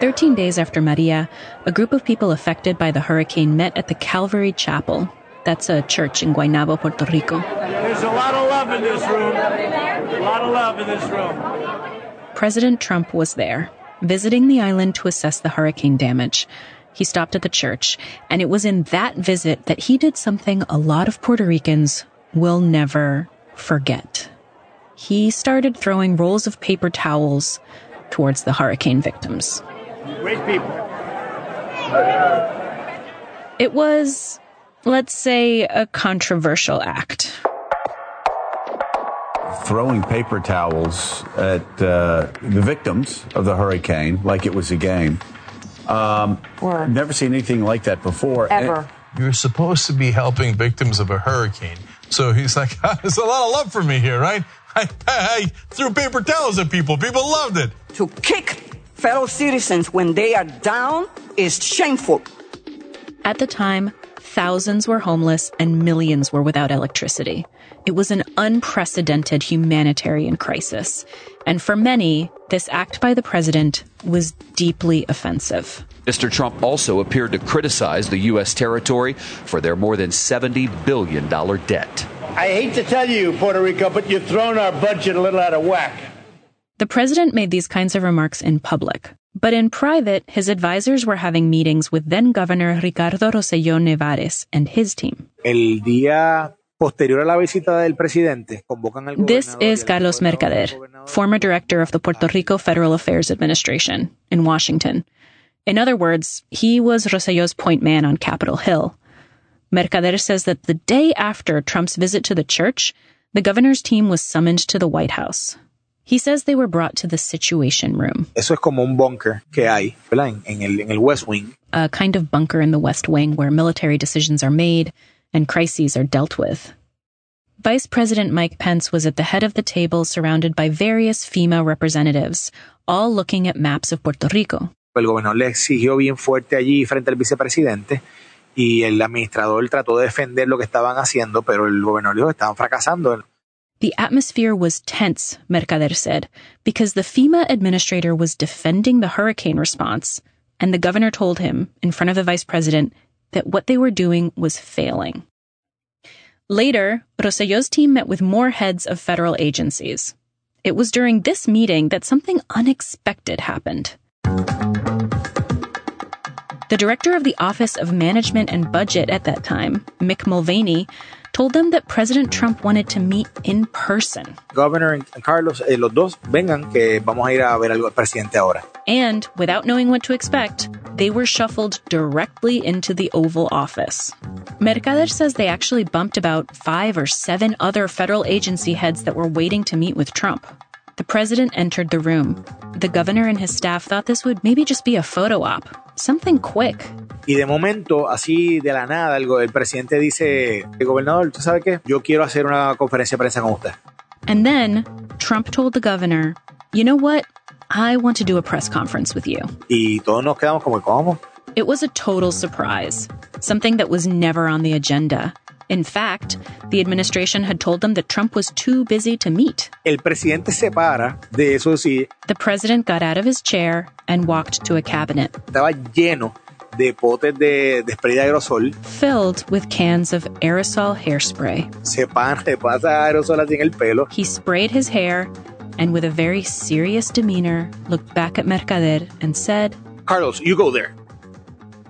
Thirteen days after Maria, a group of people affected by the hurricane met at the Calvary Chapel. That's a church in Guaynabo, Puerto Rico. There's a lot of love in this room. A lot of love in this room. President Trump was there, visiting the island to assess the hurricane damage. He stopped at the church, and it was in that visit that he did something a lot of Puerto Ricans will never forget. He started throwing rolls of paper towels towards the hurricane victims. Great people. It was, let's say, a controversial act. Throwing paper towels at uh, the victims of the hurricane like it was a game. Um, Word. never seen anything like that before. Ever. You're supposed to be helping victims of a hurricane. So he's like, there's a lot of love for me here, right? I, I threw paper towels at people. People loved it. To kick fellow citizens when they are down is shameful. At the time, thousands were homeless and millions were without electricity. It was an unprecedented humanitarian crisis. And for many, this act by the president was deeply offensive. Mr. Trump also appeared to criticize the U.S. territory for their more than $70 billion debt. I hate to tell you, Puerto Rico, but you've thrown our budget a little out of whack. The president made these kinds of remarks in public. But in private, his advisors were having meetings with then Governor Ricardo Rosselló Nevares and his team. El día posterior a la visita del presidente, convocan al This is Carlos Mercader, former director of the Puerto Rico Federal Affairs Administration in Washington. In other words, he was Rosselló's point man on Capitol Hill. Mercader says that the day after Trump's visit to the church, the governor's team was summoned to the White House. He says they were brought to the Situation Room, Eso es como un bunker que hay, ¿verdad? En, en el, en el West Wing. a kind of bunker in the West Wing where military decisions are made and crises are dealt with. Vice President Mike Pence was at the head of the table surrounded by various FEMA representatives, all looking at maps of Puerto Rico. El gobernador le exigió bien fuerte allí frente al vicepresidente y el administrador trató de defender lo que estaban haciendo, pero el gobernador dijo que estaban fracasando. The atmosphere was tense, Mercader said, because the FEMA administrator was defending the hurricane response, and the governor told him, in front of the vice president, that what they were doing was failing. Later, Rosselló's team met with more heads of federal agencies. It was during this meeting that something unexpected happened. The director of the Office of Management and Budget at that time, Mick Mulvaney, told them that President Trump wanted to meet in person. Governor and Carlos, eh, los dos, vengan que vamos a ir a ver al presidente ahora. And without knowing what to expect, they were shuffled directly into the Oval Office. Mercader says they actually bumped about five or seven other federal agency heads that were waiting to meet with Trump. The president entered the room. The governor and his staff thought this would maybe just be a photo op, something quick. Y de momento, así de la nada, el, el presidente dice, el gobernador, ¿tú sabes qué? Yo quiero hacer una conferencia de prensa con usted. And then Trump told the governor, you know what? I want to do a press conference with you. Y todos nos quedamos como, ¿cómo? It was a total surprise, something that was never on the agenda. In fact, the administration had told them that Trump was too busy to meet. El presidente se para de eso sí, The president got out of his chair and walked to a cabinet estaba lleno de potes de, de spray de aerosol. filled with cans of aerosol hairspray. Se, pan, se pasa aerosol así en el pelo. He sprayed his hair and, with a very serious demeanor, looked back at Mercader and said, Carlos, you go there.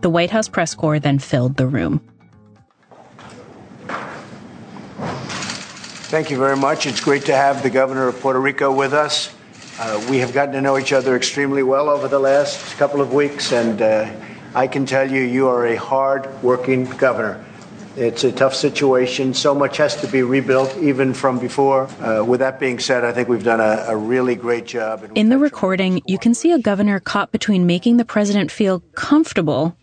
The White House press corps then filled the room. Thank you very much. It's great to have the governor of Puerto Rico with us. Uh, we have gotten to know each other extremely well over the last couple of weeks, and uh, I can tell you, you are a hard working governor. It's a tough situation. So much has to be rebuilt, even from before. Uh, with that being said, I think we've done a, a really great job. In the recording, you can see a governor caught between making the president feel comfortable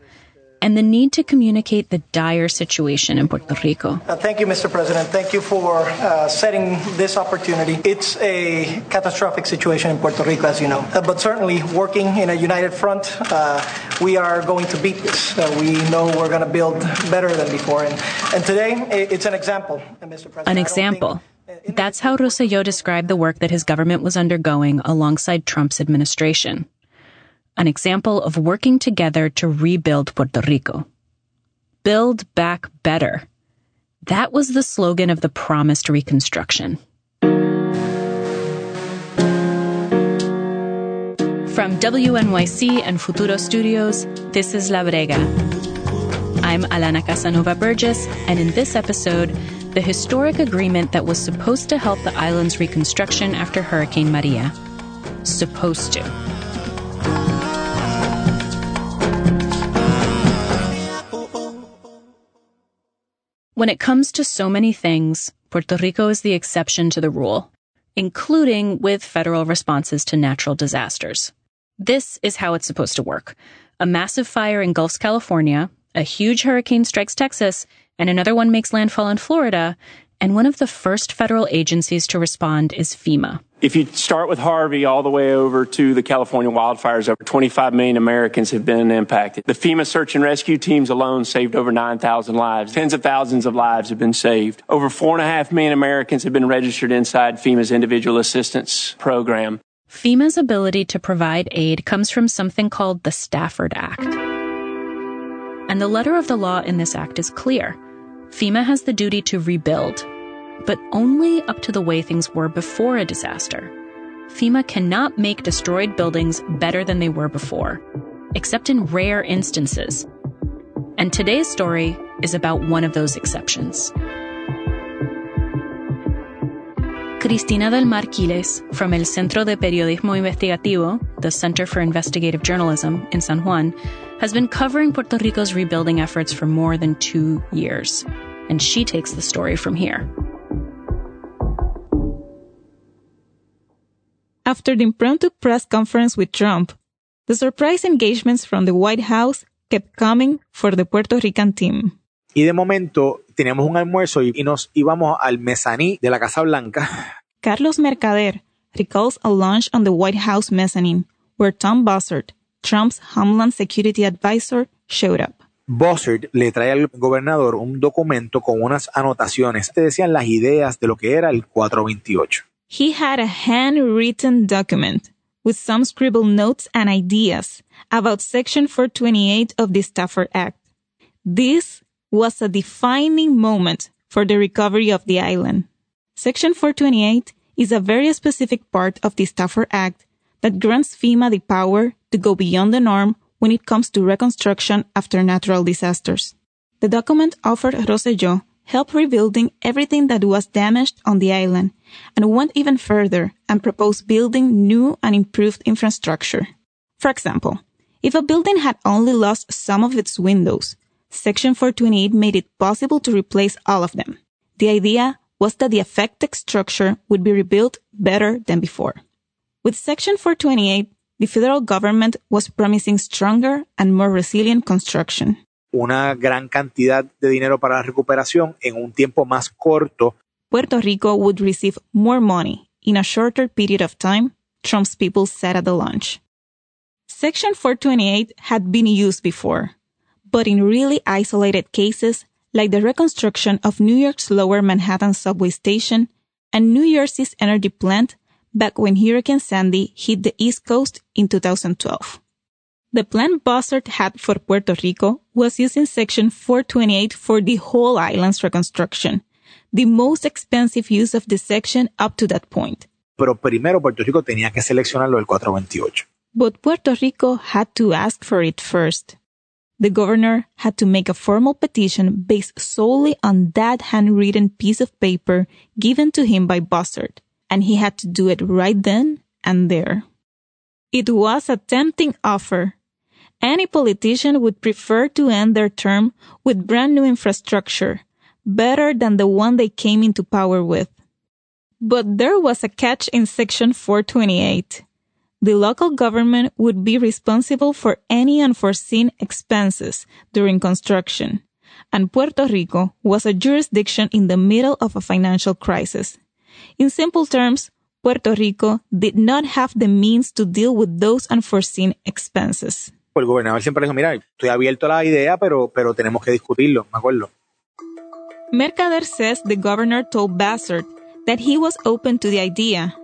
and the need to communicate the dire situation in Puerto Rico. Uh, Thank you, Mr. President. Thank you for uh, setting this opportunity. It's a catastrophic situation in Puerto Rico, as you know. Uh, but certainly, working in a united front, uh, we are going to beat this. Uh, we know we're going to build better than before. And, and today, it's an example, uh, Mr. President. An example. That's how Rosselló described the work that his government was undergoing alongside Trump's administration. An example of working together to rebuild Puerto Rico. Build back better. That was the slogan of the promised reconstruction. From WNYC and Futuro Studios, this is La Brega. I'm Alana Casanova Burgess, and in this episode, the historic agreement that was supposed to help the island's reconstruction after Hurricane Maria. Supposed to. When it comes to so many things, Puerto Rico is the exception to the rule, including with federal responses to natural disasters. This is how it's supposed to work. A massive fire engulfs California, a huge hurricane strikes Texas, and another one makes landfall in Florida, and one of the first federal agencies to respond is FEMA. If you start with Harvey all the way over to the California wildfires, over 25 million Americans have been impacted. The FEMA search and rescue teams alone saved over 9,000 lives. Tens of thousands of lives have been saved. Over four and a half million Americans have been registered inside FEMA's individual assistance program. FEMA's ability to provide aid comes from something called the Stafford Act. And the letter of the law in this act is clear. FEMA has the duty to rebuild, but only up to the way things were before a disaster. FEMA cannot make destroyed buildings better than they were before, except in rare instances. And today's story is about one of those exceptions. Cristina del Mar Quiles, from El Centro de Periodismo Investigativo, the Center for Investigative Journalism in San Juan, has been covering Puerto Rico's rebuilding efforts for more than two years. And she takes the story from here. After the impromptu press conference with Trump, the surprise engagements from the White House kept coming for the Puerto Rican team. Y de momento teníamos un almuerzo y, y nos íbamos al mezaní de la Casa Blanca. Carlos Mercader recalls a lunch on the White House mezzanine where Tom Bossert, Trump's Homeland Security Advisor, showed up. Bossert le trae al gobernador un documento con unas anotaciones que decían las ideas de lo que era el 428. He had a handwritten document with some scribbled notes and ideas about Section 428 of the Stafford Act. This was a defining moment for the recovery of the island. Section 428 is a very specific part of the Stafford Act that grants FEMA the power to go beyond the norm when it comes to reconstruction after natural disasters. The document offered Rosselló help rebuilding everything that was damaged on the island and went even further and proposed building new and improved infrastructure. For example, if a building had only lost some of its windows, Section 428 made it possible to replace all of them. The idea was that the affected structure would be rebuilt better than before. With Section 428, the federal government was promising stronger and more resilient construction. Una gran cantidad de dinero para la recuperación en un tiempo más corto. Puerto Rico would receive more money in a shorter period of time, Trump's people said at the launch. Section 428 had been used before, but in really isolated cases like the reconstruction of New York's lower Manhattan subway station and New Jersey's energy plant back when Hurricane Sandy hit the East Coast in 2012. The plan Bossert had for Puerto Rico was using Section 428 for the whole island's reconstruction, the most expensive use of the section up to that point. Pero primero Puerto Rico tenía que seleccionarlo del 428. But Puerto Rico had to ask for it first. The governor had to make a formal petition based solely on that handwritten piece of paper given to him by Bossert, and he had to do it right then and there. It was a tempting offer. Any politician would prefer to end their term with brand new infrastructure, better than the one they came into power with. But there was a catch in Section 428 the local government would be responsible for any unforeseen expenses during construction, and Puerto Rico was a jurisdiction in the middle of a financial crisis. In simple terms, Puerto Rico did not have the means to deal with those unforeseen expenses. El gobernador siempre dijo, mira, estoy abierto a la idea, pero, pero tenemos que discutirlo, me acuerdo. Mercader says the governor told Bossert that he was open to the idea,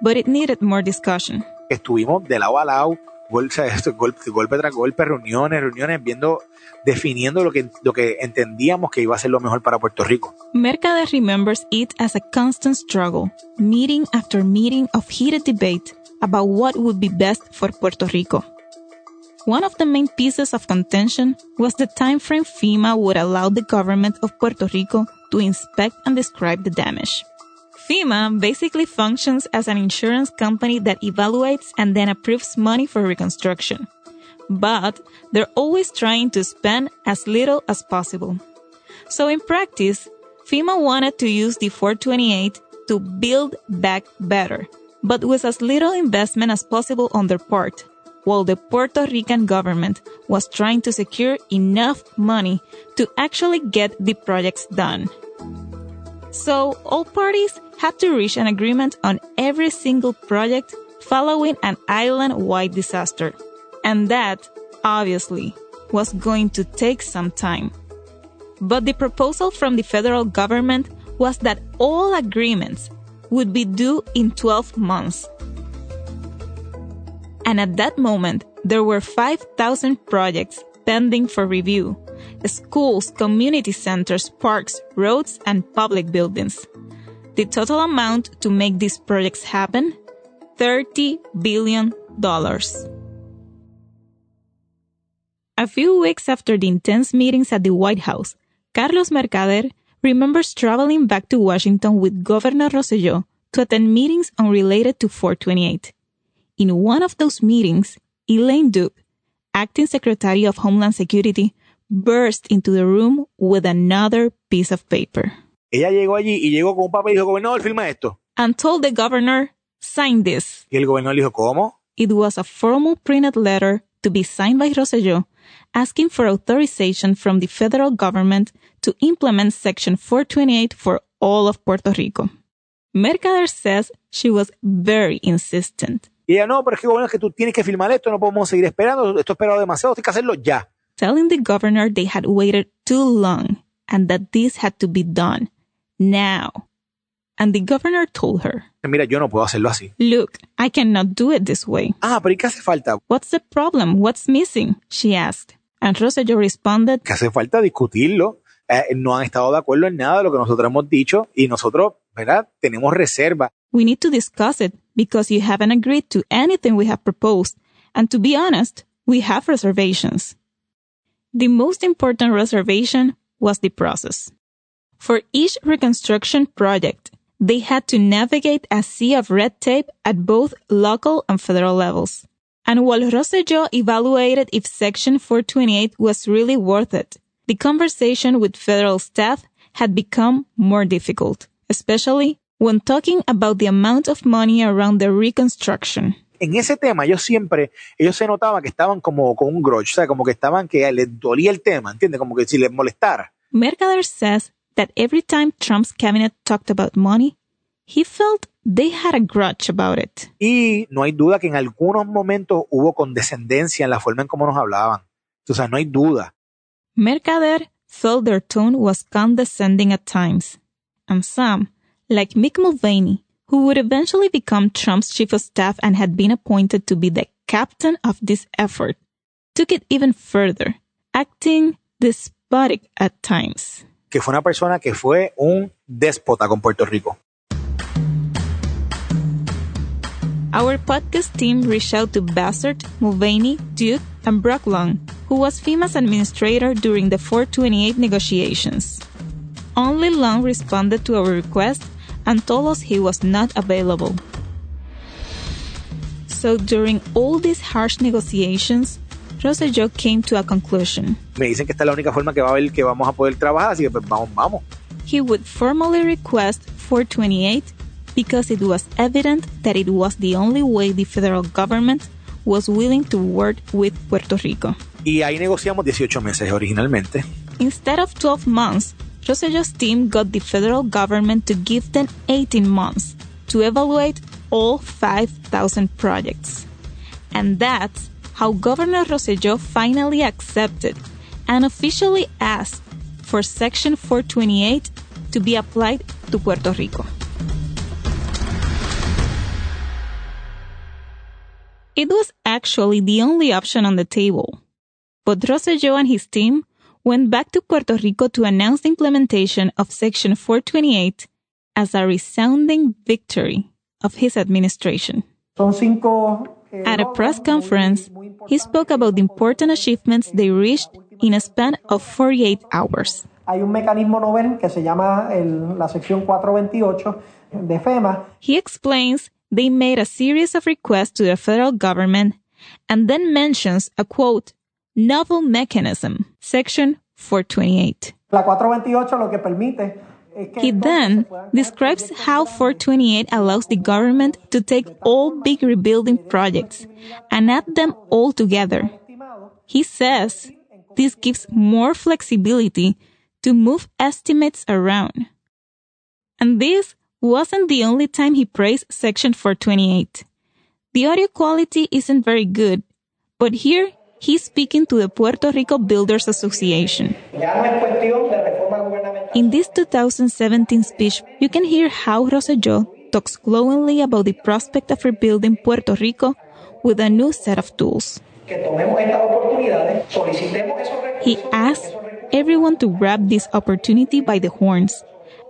but it needed more discussion. Estuvimos de lado a lado Gol- o sea, esto, golpe, golpe tras golpe, reuniones, reuniones, viendo, definiendo lo que, lo que entendíamos que iba a ser lo mejor para Puerto Rico. Mercader remembers it as a constant struggle, meeting after meeting of heated debate about what would be best for Puerto Rico. One of the main pieces of contention was the time frame FEMA would allow the government of Puerto Rico to inspect and describe the damage. FEMA basically functions as an insurance company that evaluates and then approves money for reconstruction. But they're always trying to spend as little as possible. So in practice, FEMA wanted to use the 428 to build back better, but with as little investment as possible on their part, while the Puerto Rican government was trying to secure enough money to actually get the projects done. So all parties had to reach an agreement on every single project following an island-wide disaster. And that, obviously, was going to take some time. But the proposal from the federal government was that all agreements would be due in 12 months. And at that moment, there were 5,000 projects pending for review. Schools, community centers, parks, roads, and public buildings. The total amount to make these projects happen? $30 billion. A few weeks after the intense meetings at the White House, Carlos Mercader remembers traveling back to Washington with Governor Rosselló to attend meetings unrelated to 428. In one of those meetings, Elaine Duke, acting Secretary of Homeland Security, burst into the room with another piece of paper Ella llegó allí y llegó con un papel y dijo, gobernador, firma esto. and told the governor, sign this. Y el gobernador dijo, ¿cómo? It was a formal printed letter to be signed by Rosselló asking for authorization from the federal government to implement Section 428 for all of Puerto Rico. Mercader says she was very insistent, Y ella, no, pero es que gobernador, es que tú tienes que firmar esto, no podemos seguir esperando, esto esperado demasiado, tienes que hacerlo ya. telling the governor they had waited too long and that this had to be done now. And the governor told her, Mira, yo no puedo hacerlo así. Look, I cannot do it this way. Ah, pero ¿y qué hace falta? What's the problem? What's missing? She asked. And Rosselló responded, Que hace falta discutirlo. Eh, no han estado de acuerdo en nada de lo que nosotros hemos dicho y nosotros, ¿verdad? Tenemos reserva. We need to discuss it because you haven't agreed to anything we have proposed. And to be honest, we have reservations. The most important reservation was the process. For each reconstruction project, they had to navigate a sea of red tape at both local and federal levels. And while Rosselló evaluated if Section 428 was really worth it, the conversation with federal staff had become more difficult, especially when talking about the amount of money around the reconstruction. En ese tema, ellos siempre, ellos se notaban que estaban como con un grudge, o sea, como que estaban que les dolía el tema, ¿entiendes? Como que si les molestara. Mercader says that every time Trump's cabinet talked about money, he felt they had a grudge about it. Y no hay duda que en algunos momentos hubo condescendencia en la forma en cómo nos hablaban. O sea, no hay duda. Mercader felt their tone was condescending at times. And some, like Mick Mulvaney, who would eventually become Trump's chief of staff and had been appointed to be the captain of this effort, took it even further, acting despotic at times. Que fue una persona que fue un déspota con Puerto Rico. Our podcast team reached out to Bossert, Mulvaney, Duke, and Brock Long, who was FEMA's administrator during the 428 negotiations. Only Long responded to our request and told us he was not available. So during all these harsh negotiations, Rosselló came to a conclusion. Me dicen que esta es la única forma que va a haber que vamos a poder trabajar, así que pues vamos, vamos. He would formally request 428 because it was evident that it was the only way the federal government was willing to work with Puerto Rico. Y ahí negociamos 18 meses originalmente. Instead of 12 months, Rosselló's team got the federal government to give them 18 months to evaluate all 5,000 projects. And that's how Governor Rosselló finally accepted and officially asked for Section 428 to be applied to Puerto Rico. It was actually the only option on the table. But Rosselló and his team went back to Puerto Rico to announce the implementation of Section 428 as a resounding victory of his administration. Eh, At a press conference, he spoke about the important achievements they reached in a span of 48 hours. Hay un mecanismo novel que se llama el, la sección 428 de FEMA. He explains they made a series of requests to the federal government and then mentions a quote, novel mechanism, section 428. La 428 lo que permite he then describes how 428 allows the government to take all big rebuilding projects and add them all together. He says this gives more flexibility to move estimates around. And this wasn't the only time he praised Section 428. The audio quality isn't very good, but here he's speaking to the Puerto Rico Builders Association. In this 2017 speech, you can hear how Rosselló talks glowingly about the prospect of rebuilding Puerto Rico with a new set of tools. He asks everyone to grab this opportunity by the horns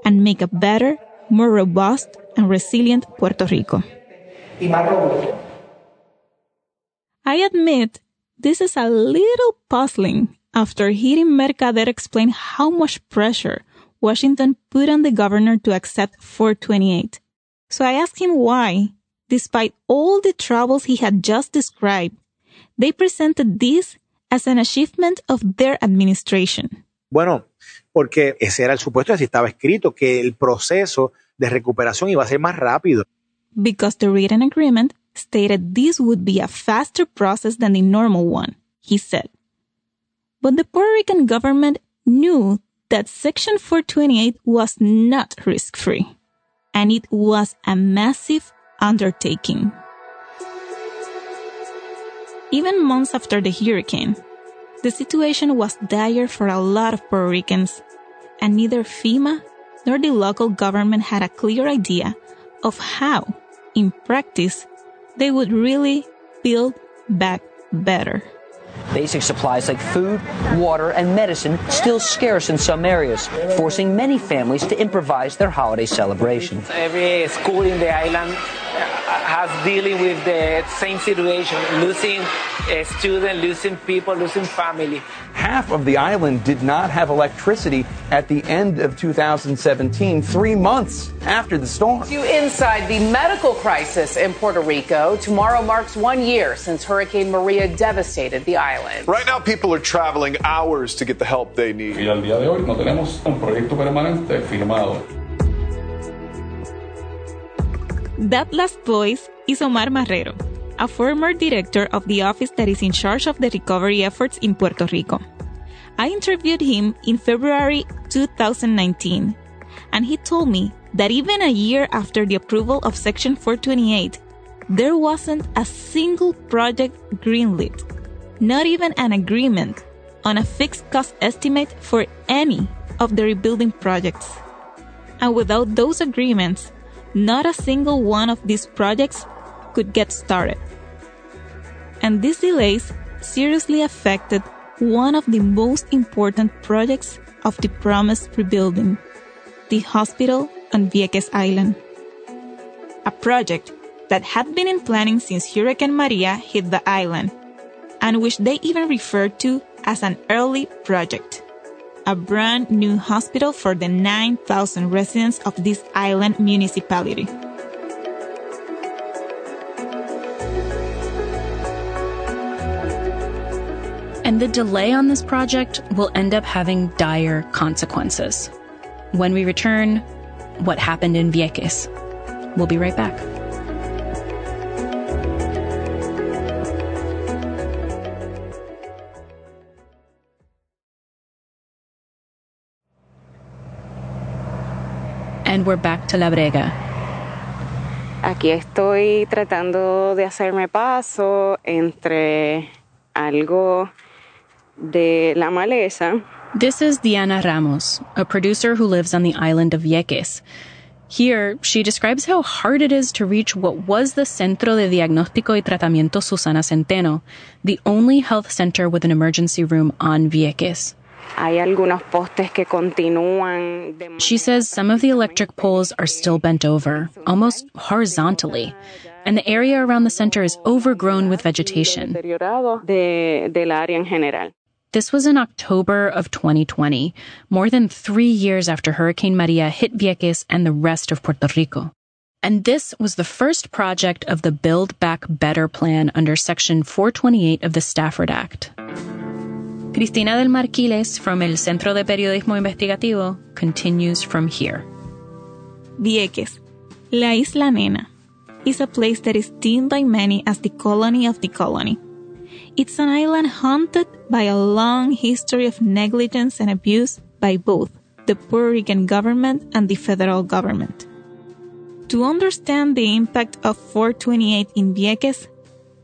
and make a better, more robust, and resilient Puerto Rico. I admit this is a little puzzling after hearing Mercader explain how much pressure Washington put on the governor to accept 428. So I asked him why, despite all the troubles he had just described, they presented this as an achievement of their administration. Bueno, porque ese era el supuesto, así estaba escrito, que el proceso de recuperación iba a ser más rápido. Because the written agreement stated this would be a faster process than the normal one, he said. But the Puerto Rican government knew that Section 428 was not risk free, and it was a massive undertaking. Even months after the hurricane, the situation was dire for a lot of Puerto Ricans, and neither FEMA nor the local government had a clear idea of how, in practice, they would really build back better. Basic supplies like food, water, and medicine still scarce in some areas, forcing many families to improvise their holiday celebrations. Every school in the island has dealing with the same situation, losing a student, losing people, losing family. Half of the island did not have electricity at the end of 2017, three months after the storm. You inside the medical crisis in Puerto Rico. Tomorrow marks one year since Hurricane Maria devastated the island. Right now, people are traveling hours to get the help they need. Y al día de hoy no tenemos un proyecto permanente firmado. That last voice is Omar Marrero, a former director of the office that is in charge of the recovery efforts in Puerto Rico. I interviewed him in February 2019, and he told me that even a year after the approval of Section 428, there wasn't a single project greenlit, not even an agreement on a fixed cost estimate for any of the rebuilding projects. And without those agreements, not a single one of these projects could get started. And these delays seriously affected one of the most important projects of the promised rebuilding, the hospital on Vieques Island. A project that had been in planning since Hurricane Maria hit the island, and which they even referred to as an early project a brand new hospital for the 9,000 residents of this island municipality. And the delay on this project will end up having dire consequences. When we return, what happened in Vieques? We'll be right back. And we're back to La Brega. Aquí estoy tratando de hacerme paso entre algo de la maleza. This is Diana Ramos, a producer who lives on the island of Vieques. Here, she describes how hard it is to reach what was the Centro de Diagnóstico y Tratamiento Susana Centeno, the only health center with an emergency room on Vieques. Hay algunos postes que continúan. de- She says some of the electric poles are still bent over, almost horizontally, and the area around the center is overgrown with vegetation. deteriorado de, del área en general. This was in October of 2020, more than three years after Hurricane Maria hit Vieques and the rest of Puerto Rico. And this was the first project of the Build Back Better plan under Section 428 of the Stafford Act. Cristina del Mar Quiles from El Centro de Periodismo Investigativo continues from here. Vieques, La Isla Nena, is a place that is deemed by many as the colony of the colony. It's an island haunted by a long history of negligence and abuse by both the Puerto Rican government and the federal government. To understand the impact of 428 in Vieques,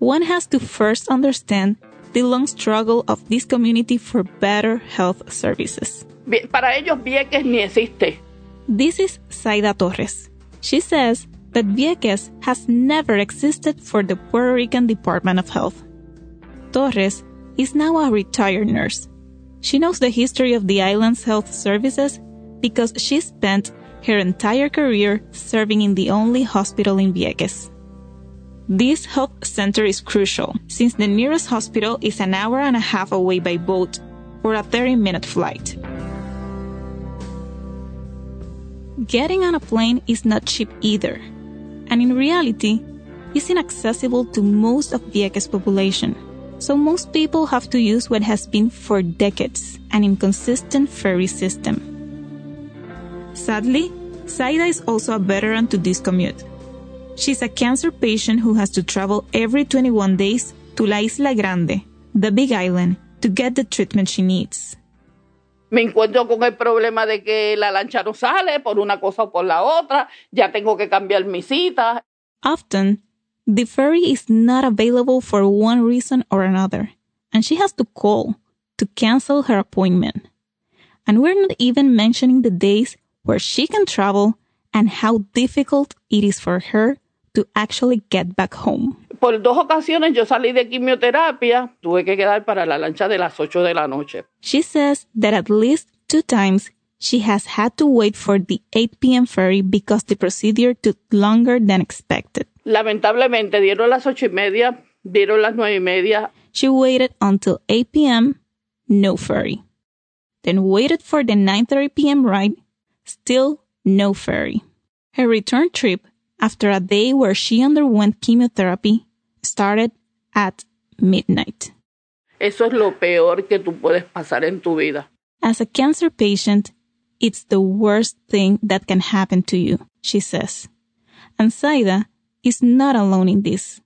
one has to first understand the long struggle of this community for better health services. Para ellos Vieques ni existe. This is Saida Torres. She says that Vieques has never existed for the Puerto Rican Department of Health. Torres is now a retired nurse. She knows the history of the island's health services because she spent her entire career serving in the only hospital in Vieques. This health center is crucial since the nearest hospital is an hour and a half away by boat or a 30 minute flight. Getting on a plane is not cheap either, and in reality, is inaccessible to most of Vieques' population. So most people have to use what has been for decades an inconsistent ferry system. Sadly, Saida is also a veteran to this commute. She's a cancer patient who has to travel every 21 days to La Isla Grande, the big island, to get the treatment she needs. Me encuentro con el problema de que la lancha no sale por una cosa o por la otra. Ya tengo que cambiar mi cita. Often, the ferry is not available for one reason or another, and she has to call to cancel her appointment. And we're not even mentioning the days where she can travel and how difficult it is for her to actually get back home. Por dos ocasiones yo salí de quimioterapia. Tuve que quedar para la lancha de las 8 de la noche. She says that at least two times she has had to wait for the 8 p.m. ferry because the procedure took longer than expected. Lamentablemente dieron las ocho y media, dieron las nueve y media. She waited until 8 p.m., no ferry. Then waited for the 9:30 p.m. ride, still no ferry. Her return trip after a day where she underwent chemotherapy started at midnight. Eso es lo peor que tú puedes pasar en tu vida. As a cancer patient, it's the worst thing that can happen to you, she says. And Saida is not alone in this.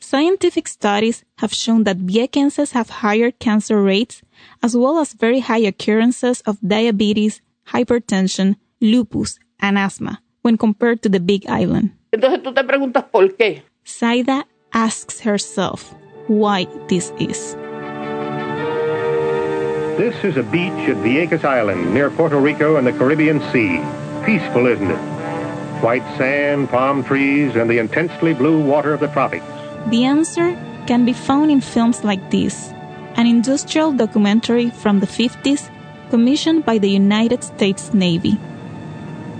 Scientific studies have shown that Viequenses have higher cancer rates as well as very high occurrences of diabetes, hypertension, lupus, and asthma when compared to the Big Island. Entonces tú te preguntas por qué. Saida asks herself why this is. This is a beach at Vieques Island near Puerto Rico and the Caribbean Sea. Peaceful, isn't it? White sand, palm trees, and the intensely blue water of the tropics. The answer can be found in films like this an industrial documentary from the 50s commissioned by the United States Navy.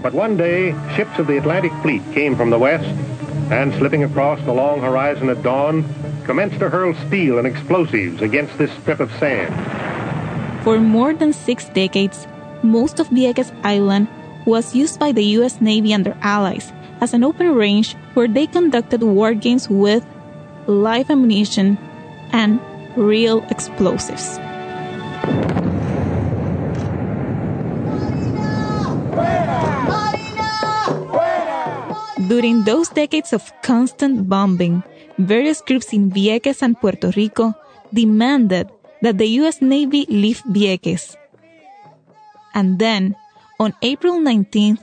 But one day, ships of the Atlantic Fleet came from the west and, slipping across the long horizon at dawn, commenced to hurl steel and explosives against this strip of sand. For more than six decades, most of Vieques Island was used by the U.S. Navy and their allies as an open range where they conducted war games with live ammunition and real explosives. During those decades of constant bombing, various groups in Vieques and Puerto Rico demanded that the U.S. Navy leave Vieques. And then, on April 19th,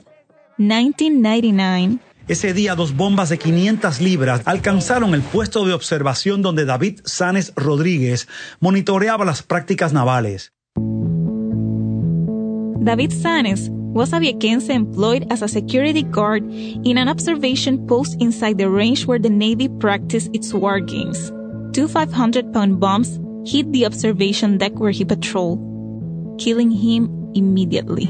1999, Ese día dos bombas de 500 libras alcanzaron el puesto de observación donde David Sanes Rodríguez monitoreaba las prácticas navales. David Sanes was a Viequense employed as a security guard in an observation post inside the range where the Navy practiced its war games. Two 500 pound bombs hit the observation deck where he patrolled, killing him immediately.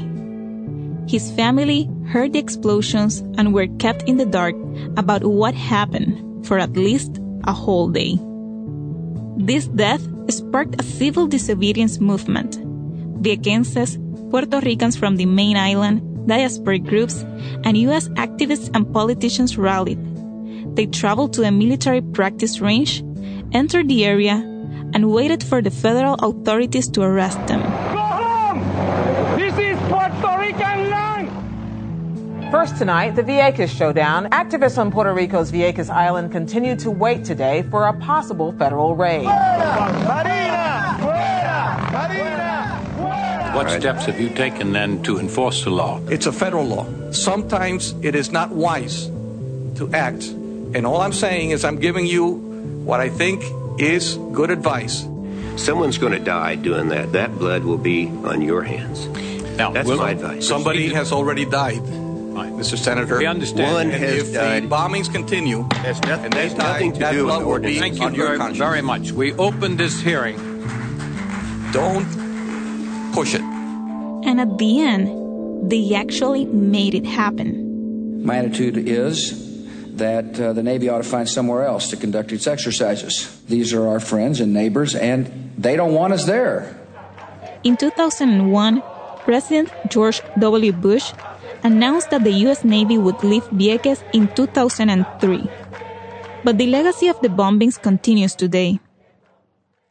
His family heard the explosions and were kept in the dark about what happened for at least a whole day. This death sparked a civil disobedience movement. Viequenses, Puerto Ricans from the main island, diasporic groups, and U.S. activists and politicians rallied. They traveled to a military practice range, entered the area, and waited for the federal authorities to arrest them. This is Puerto Rican land! First tonight, the Vieques showdown. Activists on Puerto Rico's Vieques Island continue to wait today for a possible federal raid. What steps have you taken then to enforce the law? It's a federal law. Sometimes it is not wise to act. And all I'm saying is I'm giving you what I think is good advice. Someone's going to die doing that. That blood will be on your hands. Now, That's Well, my advice. Somebody has already died, Mr. Senator. We understand. One and has if died. the bombings continue, Has nothing, and they has die, nothing to that do with the ordinance. Thank you very, very much. We opened this hearing. Don't push it. And at the end, they actually made it happen. My attitude is that uh, the Navy ought to find somewhere else to conduct its exercises. These are our friends and neighbors, and they don't want us there. In 2001, President George W. Bush announced that the U.S. Navy would leave Vieques in 2003. But the legacy of the bombings continues today.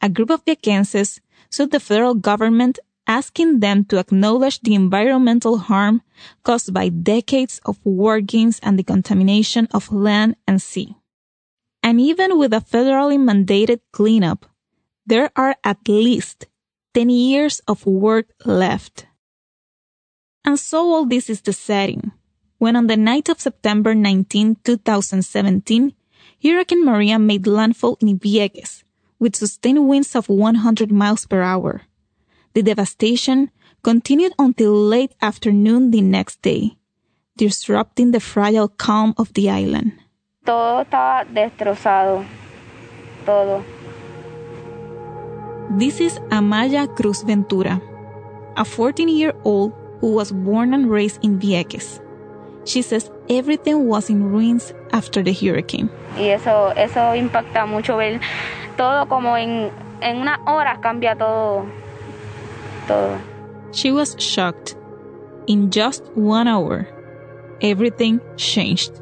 A group of Viequenses sued the federal government asking them to acknowledge the environmental harm caused by decades of war games and the contamination of land and sea. And even with a federally mandated cleanup, there are at least 10 years of work left. And so all this is the setting. When on the night of September 19, 2017, Hurricane Maria made landfall in Vieques with sustained winds of 100 miles per hour. The devastation continued until late afternoon the next day, disrupting the fragile calm of the island. Todo estaba destrozado. Todo. This is Amaya Cruz Ventura, a 14 year old who was born and raised in Vieques. She says everything was in ruins after the hurricane. Y eso, eso impacta mucho ver todo como en, en unas horas cambia todo. Todo. She was shocked. In just one hour, everything changed.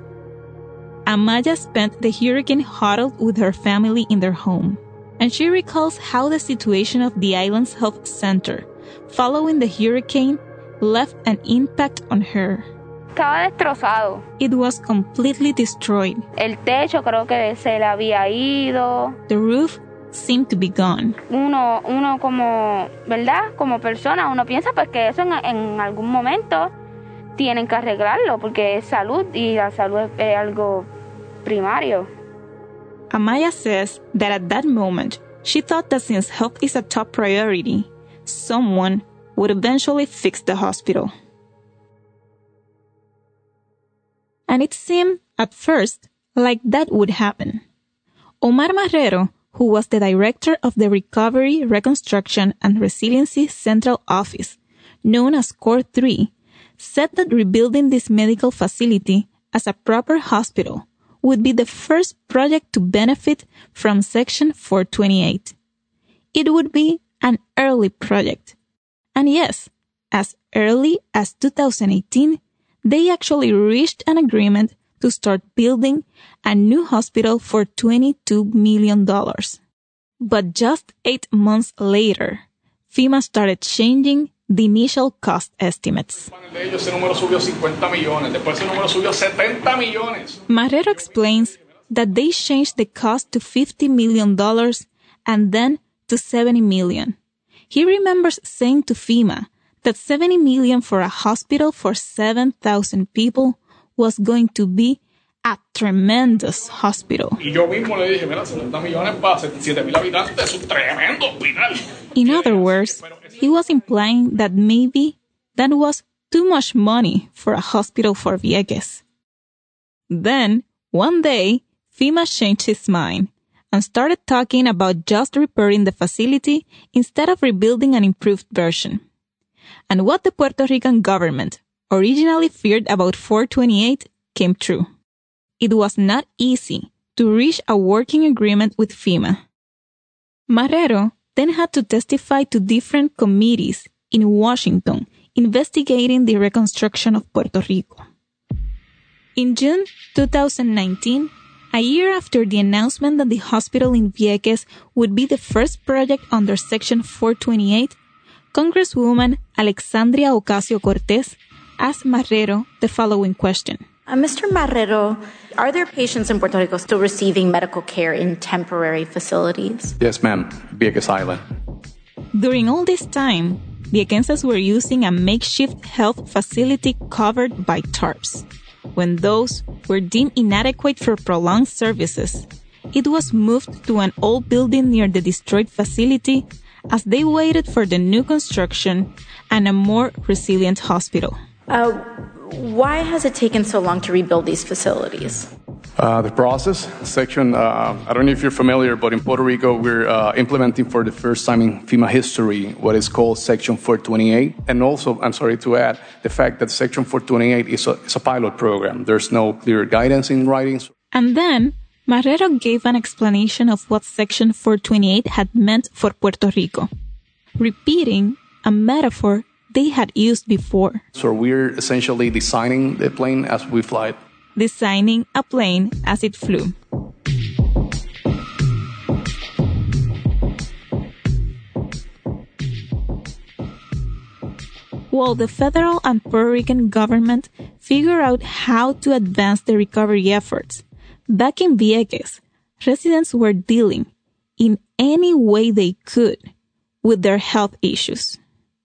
Amaya spent the hurricane huddled with her family in their home, and she recalls how the situation of the island's health center following the hurricane left an impact on her. Estaba destrozado. It was completely destroyed. El techo creo que se le había ido. The roof seemed to be gone. Uno, uno como, ¿verdad? Como persona, uno piensa pues que eso en, en algún momento tienen que arreglarlo porque es salud y la salud es, es algo primario. Amaya says that at that moment, she thought that since health is a top priority, someone would eventually fix the hospital. And it seemed, at first, like that would happen. Omar Marrero, who was the director of the Recovery, Reconstruction, and Resiliency Central Office, known as COR3, said that rebuilding this medical facility as a proper hospital would be the first project to benefit from Section 428. It would be an early project. And yes, as early as 2018, they actually reached an agreement to start building a new hospital for $22 million. But just eight months later, FEMA started changing the initial cost estimates. de ellos ese número subió 50 millones, después ese número subió 70 millones. Marrero explains that they changed the cost to $50 million and then to 70 million. He remembers saying to FEMA that 70 million for a hospital for 7,000 people was going to be a tremendous hospital. Y yo mismo le dije, mira, 70 millones para 7 mil habitantes, es un tremendo hospital. In other words, he was implying that maybe that was too much money for a hospital for Vieques. Then, one day, FEMA changed his mind and started talking about just repairing the facility instead of rebuilding an improved version. And what the Puerto Rican government originally feared about 428 came true. It was not easy to reach a working agreement with FEMA. Marrero then had to testify to different committees in Washington investigating the reconstruction of Puerto Rico. In June 2019, a year after the announcement that the hospital in Vieques would be the first project under Section 428, Congresswoman Alexandria Ocasio Cortez asked Marrero the following question. Uh, Mr. Marrero, are there patients in Puerto Rico still receiving medical care in temporary facilities? Yes, ma'am. Vieques Island. During all this time, the Viequenses were using a makeshift health facility covered by tarps. When those were deemed inadequate for prolonged services, it was moved to an old building near the destroyed facility as they waited for the new construction and a more resilient hospital. Uh, why has it taken so long to rebuild these facilities? Uh, the process section, uh, I don't know if you're familiar, but in Puerto Rico, we're uh, implementing for the first time in FEMA history what is called Section 428. And also, I'm sorry to add, the fact that Section 428 is a, is a pilot program. There's no clear guidance in writings. And then, Marrero gave an explanation of what Section 428 had meant for Puerto Rico, repeating a metaphor they had used before. So we're essentially designing the plane as we fly it. Designing a plane as it flew. While the federal and Puerto Rican government figure out how to advance the recovery efforts, back in Vieques, residents were dealing, in any way they could, with their health issues.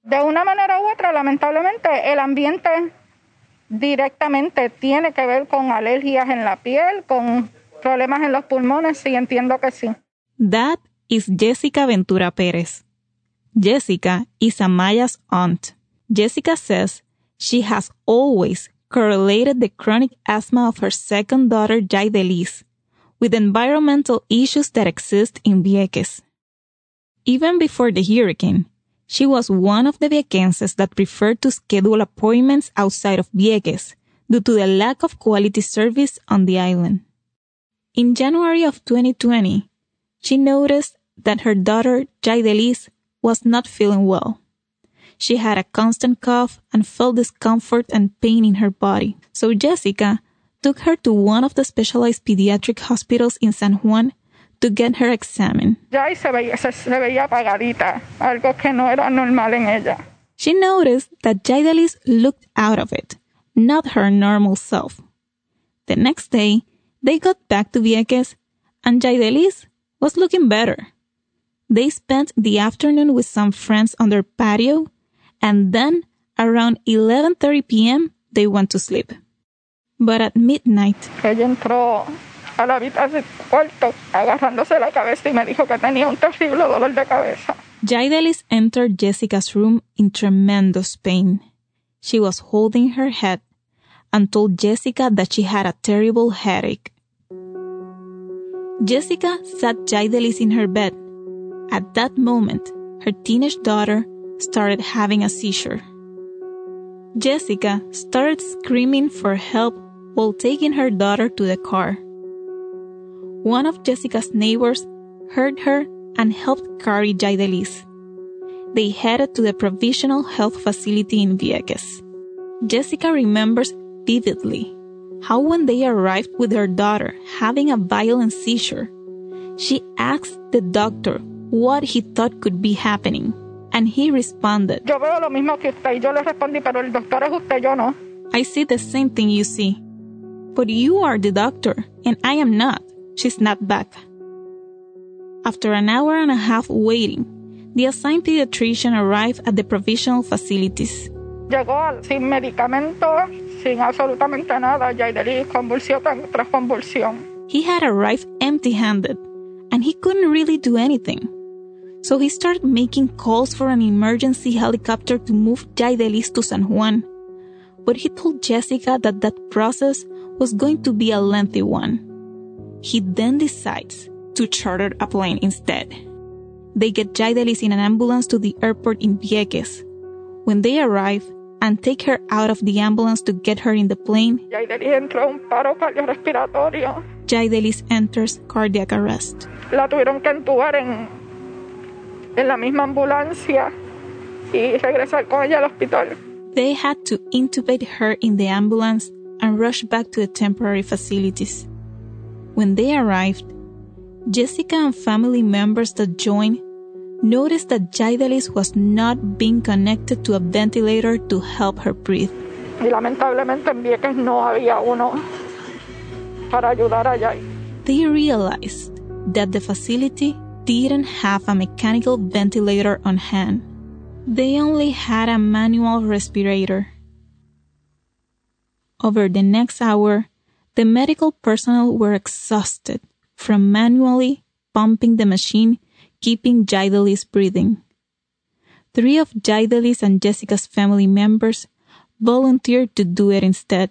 De una manera u otra, lamentablemente, el ambiente directamente tiene que ver con alergias en la piel, con problemas en los pulmones, sí, entiendo que sí. That is Jessica Ventura Perez. Jessica is Amaya's aunt. Jessica says she has always correlated the chronic asthma of her second daughter, Jaidelis, with environmental issues that exist in Vieques. Even before the hurricane, she was one of the Viequenses that preferred to schedule appointments outside of Vieques due to the lack of quality service on the island. In January of 2020, she noticed that her daughter, Jaidelis, was not feeling well. She had a constant cough and felt discomfort and pain in her body. So Jessica took her to one of the specialized pediatric hospitals in San Juan to get her examined. Ya se veía, se, se veía apagadita, algo que no era normal en ella. She noticed that Jaidelis looked out of it, not her normal self. The next day, they got back to Vieques, and Jaidelis was looking better. They spent the afternoon with some friends on their patio, and then around 11:30 p.m. they went to sleep. But at midnight, a la habitación cuarto agarrándose la cabeza y me dijo que tenía un terrible dolor de cabeza. Jaidelis entered Jessica's room in tremendous pain. She was holding her head and told Jessica that she had a terrible headache. Jessica sat Jaidelis in her bed. At that moment, her teenage daughter started having a seizure. Jessica started screaming for help while taking her daughter to the car. One of Jessica's neighbors heard her and helped carry Jaidelis. They headed to the provisional health facility in Vieques. Jessica remembers vividly how when they arrived with her daughter having a violent seizure, she asked the doctor what he thought could be happening, and he responded, Yo veo lo mismo que usted y yo le respondí, pero el doctor es usted, yo no. I see the same thing you see. But you are the doctor, and I am not. She snapped back. After an hour and a half waiting, the assigned pediatrician arrived at the provisional facilities. Llegó sin medicamento, sin absolutamente nada, tras convulsión. He had arrived empty handed, and he couldn't really do anything. So he started making calls for an emergency helicopter to move Jaidelis to San Juan, but he told Jessica that that process was going to be a lengthy one. He then decides to charter a plane instead. They get Jaidelis in an ambulance to the airport in Vieques. When they arrive and take her out of the ambulance to get her in the plane, Jaidelis enters cardiac arrest. La tuvieron que entubar en, en la misma ambulancia y regresar con ella al hospital. They had to intubate her in the ambulance and rush back to the temporary facilities. When they arrived, Jessica and family members that joined noticed that Jaidelis was not being connected to a ventilator to help her breathe. Y lamentablemente en Vieques no había uno para ayudar a Jai. They realized that the facility didn't have a mechanical ventilator on hand. They only had a manual respirator. Over the next hour, the medical personnel were exhausted from manually pumping the machine, keeping Jaidelis breathing. Three of Jaidelis and Jessica's family members volunteered to do it instead.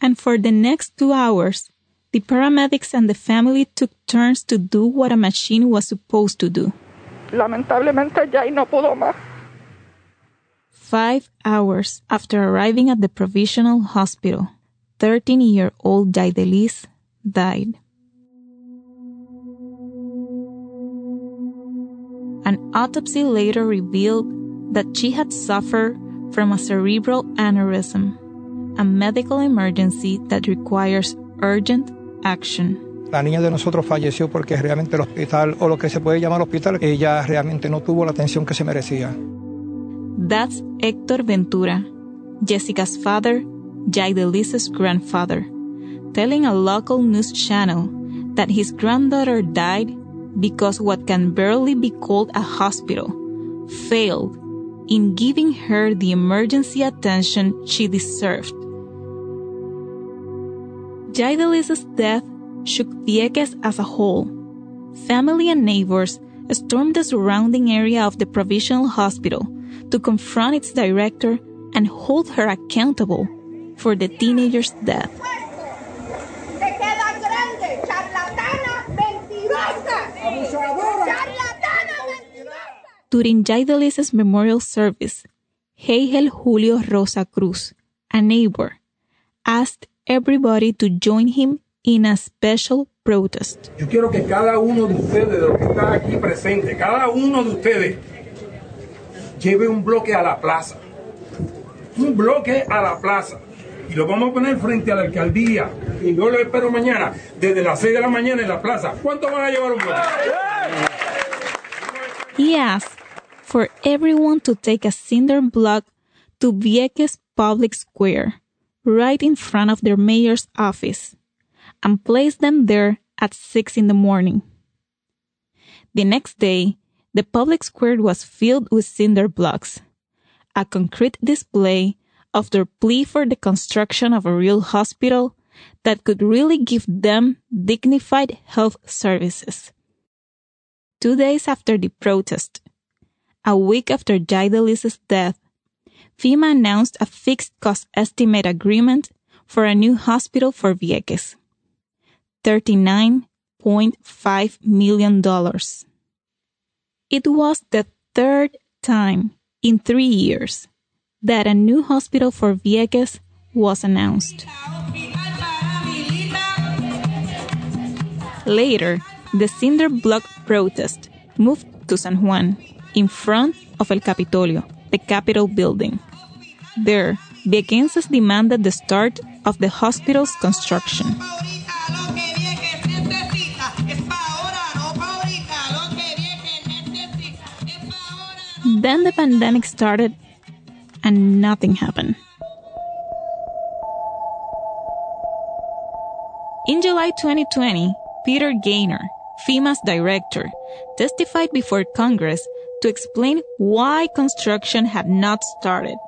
And for the next two hours, the paramedics and the family took turns to do what a machine was supposed to do. Lamentablemente Jai no pudo más. Five hours after arriving at the provisional hospital, 13 year old Jaidelis died. An autopsy later revealed that she had suffered from a cerebral aneurysm, a medical emergency that requires urgent action. La niña de nosotros falleció porque realmente el hospital, o lo que se puede llamar hospital, ella realmente no tuvo la atención que se merecía. That's Hector Ventura, Jessica's father, Jaidelis's grandfather, telling a local news channel that his granddaughter died because what can barely be called a hospital failed in giving her the emergency attention she deserved. Jaidelis's death shook Vieques as a whole. Family and neighbors stormed the surrounding area of the provisional hospital to confront its director and hold her accountable for the teenager's death. During Jaidelis' memorial service, Hegel Julio Rosa Cruz, a neighbor, asked everybody to join him in a special protest. Yo quiero que cada uno de ustedes, de los que están aquí presentes, cada uno de ustedes lleve un bloque a la plaza. Un bloque a la plaza. Y lo vamos a poner frente a la alcaldía. Y yo lo espero mañana, desde las 6 de la mañana en la plaza. ¿Cuánto van a llevar un bloque? He asked for everyone to take a cinder block to Vieques Public Square, right in front of their mayor's office, and place them there at 6 in the morning. The next day, the public square was filled with cinder blocks, a concrete display of their plea for the construction of a real hospital that could really give them dignified health services. Two days after the protest, a week after Jaidelis' death, FEMA announced a fixed cost estimate agreement for a new hospital for Vieques. $39.5 million. It was the third time in three years that a new hospital for Vieques was announced. Later, the cinder block protest moved to San Juan in front of El Capitolio, the Capitol building. There, Viequenses demanded the start of the hospital's construction. Then the pandemic started and nothing happened. In July 2020, Peter Gaynor, FEMA's director, testified before Congress to explain why construction had not started.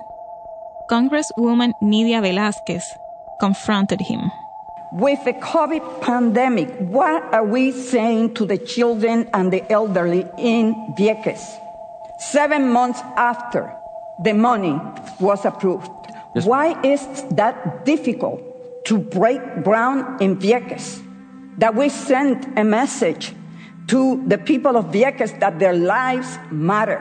Congresswoman Nydia Velázquez confronted him. With the COVID pandemic, what are we saying to the children and the elderly in Vieques? Seven months after the money was approved, Why is that difficult to break ground in Vieques? That we send a message to the people of Vieques that their lives matter.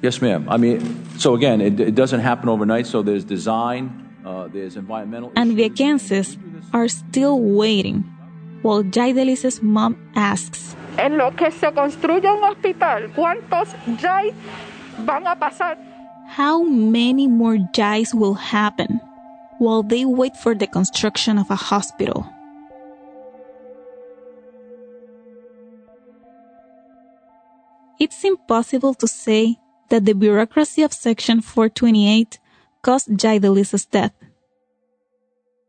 Yes, ma'am. I mean, so again, it, it doesn't happen overnight. So there's design, uh, there's environmental. And Viequenses are still waiting while Jaidelis's mom asks. En lo que se construye un hospital, ¿cuántos Jai van a pasar? How many more Jais will happen while they wait for the construction of a hospital? It's impossible to say that the bureaucracy of Section 428 caused Jaidelis's death.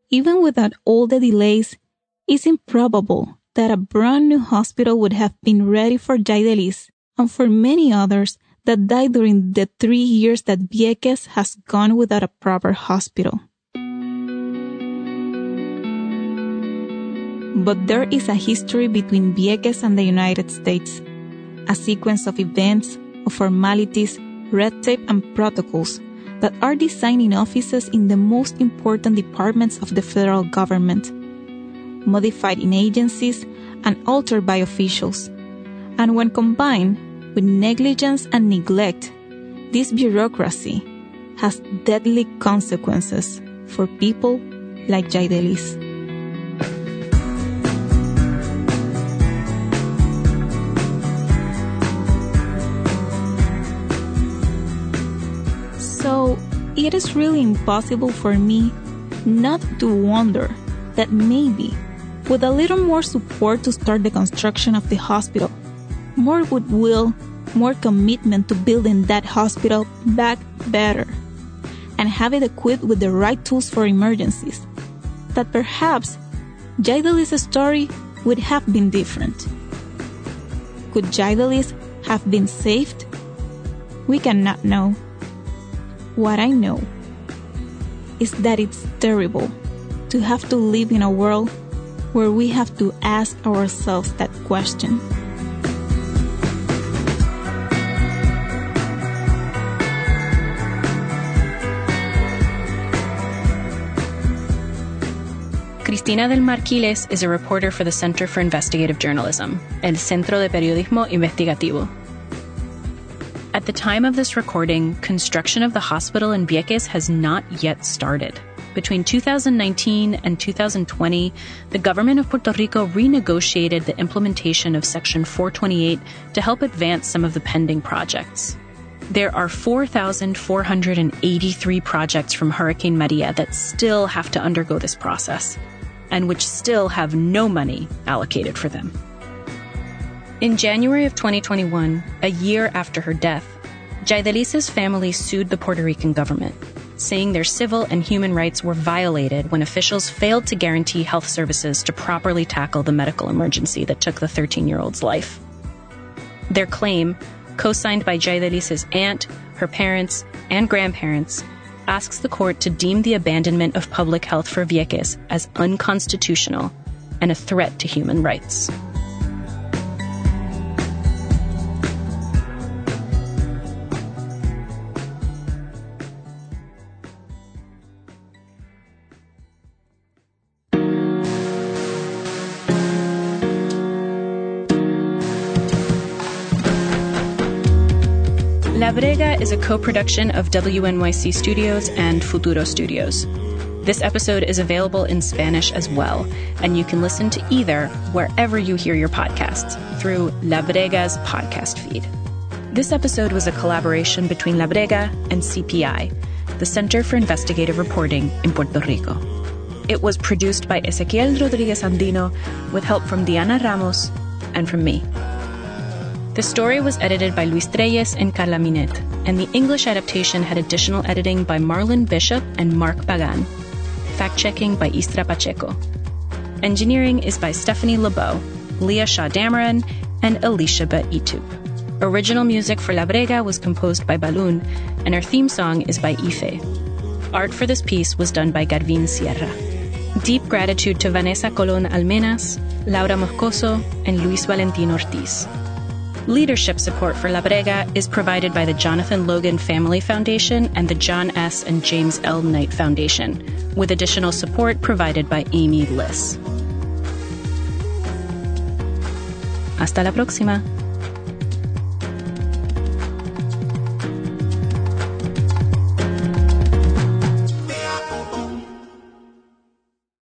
Even without all the delays, it's improbable that a brand new hospital would have been ready for Jaidelis and for many others that died during the three years that Vieques has gone without a proper hospital. But there is a history between Vieques and the United States, a sequence of events, of formalities, red tape, and protocols that are designed in offices in the most important departments of the federal government, modified in agencies, and altered by officials. And when combined with negligence and neglect, this bureaucracy has deadly consequences for people like Jaidelis. So, it is really impossible for me not to wonder that maybe, with a little more support to start the construction of the hospital, more goodwill, more commitment to building that hospital back better, and have it equipped with the right tools for emergencies, that perhaps Jaidelis' story would have been different. Could Jaidelis have been saved? We cannot know. What I know is that it's terrible to have to live in a world where we have to ask ourselves that question. Cristina del Mar Quiles is a reporter for the Center for Investigative Journalism, El Centro de Periodismo Investigativo. At the time of this recording, construction of the hospital in Vieques has not yet started. Between 2019 and 2020, the government of Puerto Rico renegotiated the implementation of Section 428 to help advance some of the pending projects. There are 4,483 projects from Hurricane Maria that still have to undergo this process, and which still have no money allocated for them. In January of 2021, a year after her death, Jaidelis's family sued the Puerto Rican government, saying their civil and human rights were violated when officials failed to guarantee health services to properly tackle the medical emergency that took the 13 year old's life. Their claim, co signed by Jaidelis's aunt, her parents, and grandparents, asks the court to deem the abandonment of public health for Vieques as unconstitutional and a threat to human rights. La Brega is a co production of WNYC Studios and Futuro Studios. This episode is available in Spanish as well, and you can listen to either wherever you hear your podcasts through La Brega's podcast feed. This episode was a collaboration between La Brega and CPI, the Center for Investigative Reporting in Puerto Rico. It was produced by Ezequiel Rodriguez Andino with help from Diana Ramos and from me. The story was edited by Luis Trelles and Carla Minet, and the English adaptation had additional editing by Marlon Bishop and Mark Pagan. Fact checking by Istra Pacheco. Engineering is by Stephanie LeBeau, Leah Shaw Dameron, and Alicia Itub. Original music for La Brega was composed by Balún, and our theme song is by Ife. Art for this piece was done by Garvin Sierra. Deep gratitude to Vanessa Colon Almenas, Laura Moscoso, and Luis Valentin Ortiz. Leadership support for La Brega is provided by the Jonathan Logan Family Foundation and the John S. and James L. Knight Foundation, with additional support provided by Amy Liss. Hasta la próxima.